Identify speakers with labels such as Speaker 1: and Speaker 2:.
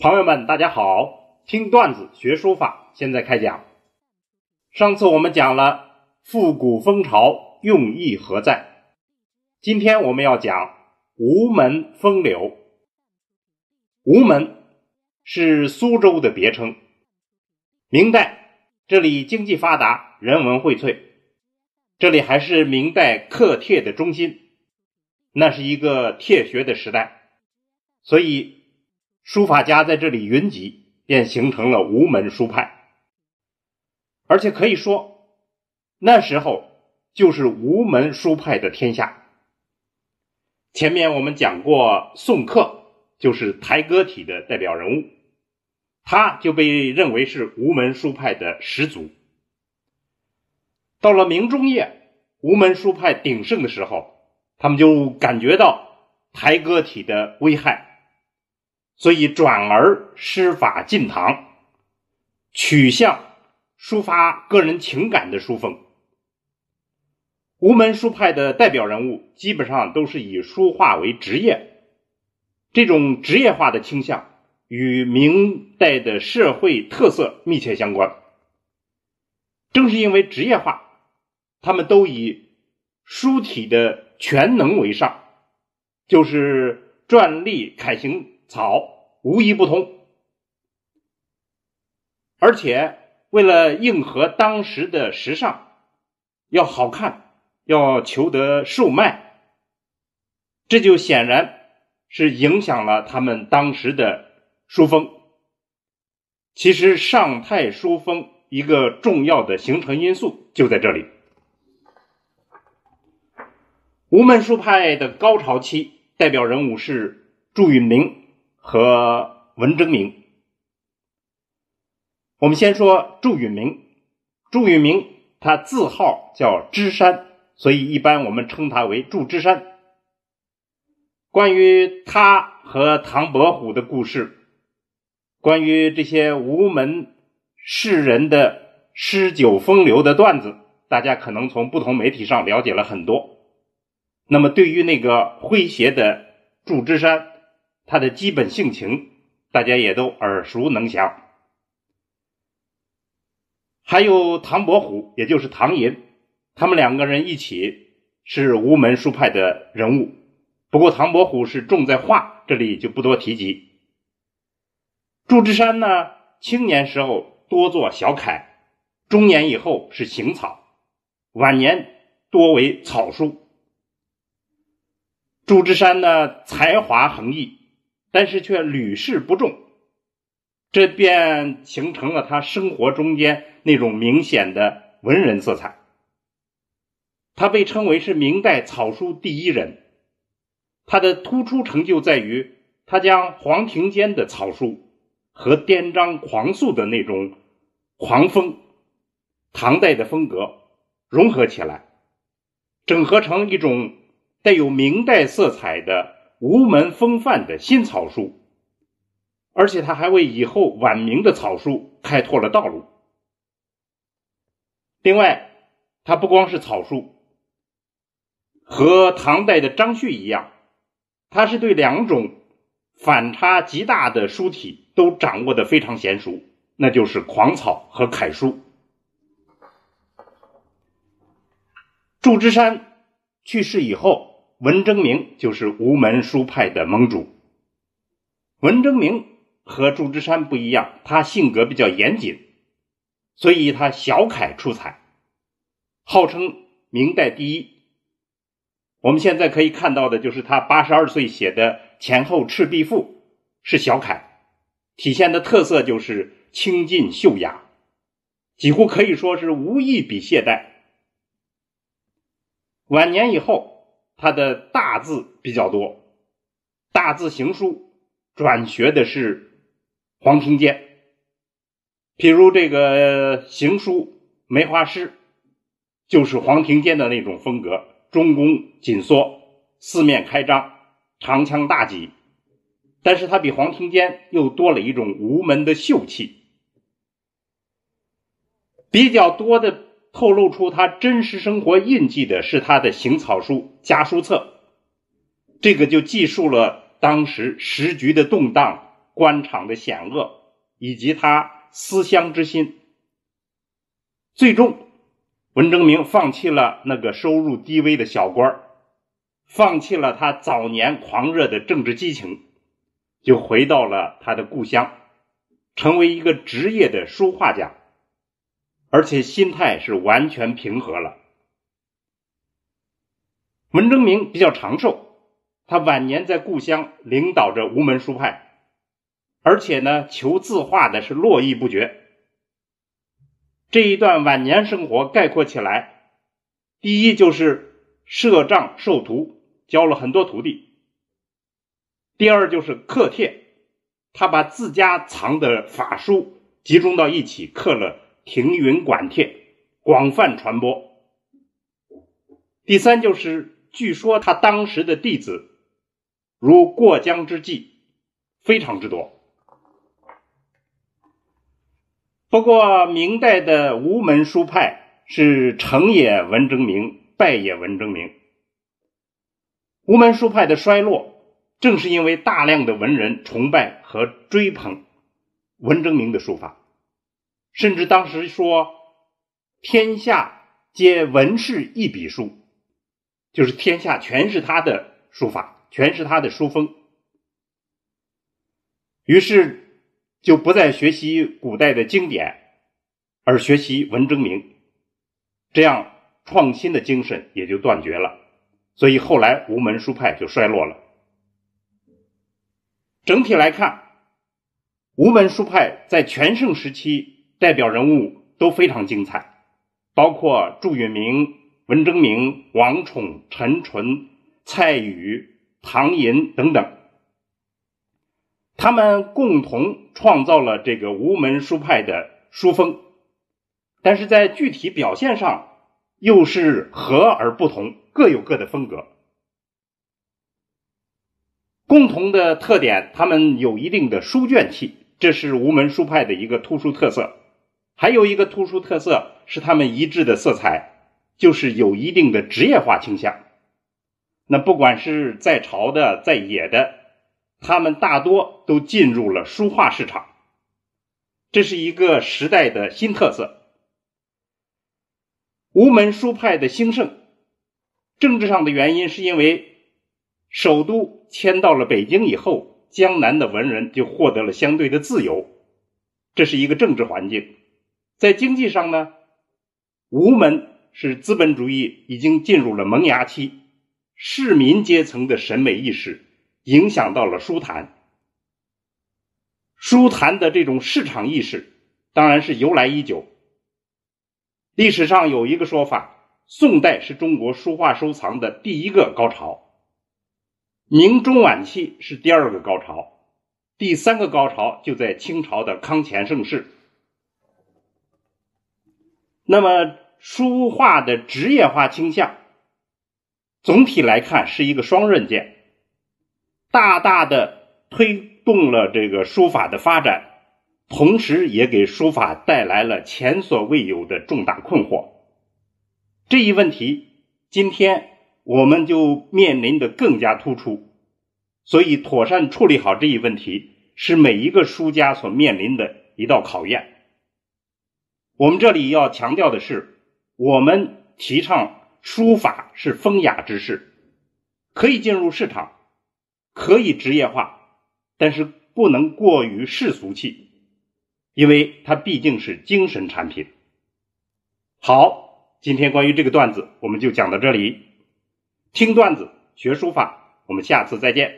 Speaker 1: 朋友们，大家好！听段子学书法，现在开讲。上次我们讲了复古风潮用意何在，今天我们要讲吴门风流。吴门是苏州的别称，明代这里经济发达，人文荟萃，这里还是明代刻帖的中心，那是一个帖学的时代，所以。书法家在这里云集，便形成了吴门书派。而且可以说，那时候就是吴门书派的天下。前面我们讲过，宋克就是台歌体的代表人物，他就被认为是吴门书派的始祖。到了明中叶，吴门书派鼎盛的时候，他们就感觉到台歌体的危害。所以转而师法进堂，取向抒发个人情感的书风。吴门书派的代表人物基本上都是以书画为职业，这种职业化的倾向与明代的社会特色密切相关。正是因为职业化，他们都以书体的全能为上，就是篆隶楷行。草无一不通，而且为了应和当时的时尚，要好看，要求得售卖，这就显然是影响了他们当时的书风。其实上太书风一个重要的形成因素就在这里。吴门书派的高潮期代表人物是祝允明。和文征明，我们先说祝允明。祝允明他字号叫芝山，所以一般我们称他为祝芝山。关于他和唐伯虎的故事，关于这些吴门士人的诗酒风流的段子，大家可能从不同媒体上了解了很多。那么，对于那个诙谐的祝枝山，他的基本性情，大家也都耳熟能详。还有唐伯虎，也就是唐寅，他们两个人一起是吴门书派的人物。不过唐伯虎是重在画，这里就不多提及。祝枝山呢，青年时候多做小楷，中年以后是行草，晚年多为草书。祝枝山呢，才华横溢。但是却屡试不中，这便形成了他生活中间那种明显的文人色彩。他被称为是明代草书第一人。他的突出成就在于，他将黄庭坚的草书和颠章狂素的那种狂风、唐代的风格融合起来，整合成一种带有明代色彩的。无门风范的新草书，而且他还为以后晚明的草书开拓了道路。另外，他不光是草书，和唐代的张旭一样，他是对两种反差极大的书体都掌握的非常娴熟，那就是狂草和楷书。祝枝山去世以后。文征明就是吴门书派的盟主。文征明和祝枝山不一样，他性格比较严谨，所以他小楷出彩，号称明代第一。我们现在可以看到的就是他八十二岁写的《前后赤壁赋》是小楷，体现的特色就是清劲秀雅，几乎可以说是无一笔懈怠。晚年以后。他的大字比较多，大字行书转学的是黄庭坚。譬如这个行书梅花诗，就是黄庭坚的那种风格，中宫紧缩，四面开张，长枪大戟。但是他比黄庭坚又多了一种无门的秀气，比较多的。透露出他真实生活印记的是他的行草书《家书册》，这个就记述了当时时局的动荡、官场的险恶，以及他思乡之心。最终，文征明放弃了那个收入低微的小官放弃了他早年狂热的政治激情，就回到了他的故乡，成为一个职业的书画家，而且心态是完全平和了。文征明比较长寿，他晚年在故乡领导着吴门书派，而且呢，求字画的是络绎不绝。这一段晚年生活概括起来，第一就是设帐授徒，教了很多徒弟；第二就是刻帖，他把自家藏的法书集中到一起刻了《停云馆帖》，广泛传播；第三就是，据说他当时的弟子如过江之鲫，非常之多。不过，明代的吴门书派是成也文征明，败也文征明。吴门书派的衰落，正是因为大量的文人崇拜和追捧文征明的书法，甚至当时说“天下皆文士一笔书”，就是天下全是他的书法，全是他的书风。于是。就不再学习古代的经典，而学习文征明，这样创新的精神也就断绝了。所以后来吴门书派就衰落了。整体来看，吴门书派在全盛时期代表人物都非常精彩，包括祝允明、文征明、王宠、陈纯、蔡宇、唐寅等等。他们共同创造了这个吴门书派的书风，但是在具体表现上又是和而不同，各有各的风格。共同的特点，他们有一定的书卷气，这是吴门书派的一个突出特色。还有一个突出特色是他们一致的色彩，就是有一定的职业化倾向。那不管是在朝的，在野的。他们大多都进入了书画市场，这是一个时代的新特色。吴门书派的兴盛，政治上的原因是因为首都迁到了北京以后，江南的文人就获得了相对的自由，这是一个政治环境。在经济上呢，吴门是资本主义已经进入了萌芽期，市民阶层的审美意识。影响到了书坛，书坛的这种市场意识当然是由来已久。历史上有一个说法，宋代是中国书画收藏的第一个高潮，明中晚期是第二个高潮，第三个高潮就在清朝的康乾盛世。那么，书画的职业化倾向，总体来看是一个双刃剑。大大的推动了这个书法的发展，同时也给书法带来了前所未有的重大困惑。这一问题，今天我们就面临的更加突出。所以，妥善处理好这一问题，是每一个书家所面临的一道考验。我们这里要强调的是，我们提倡书法是风雅之事，可以进入市场。可以职业化，但是不能过于世俗气，因为它毕竟是精神产品。好，今天关于这个段子我们就讲到这里。听段子学书法，我们下次再见。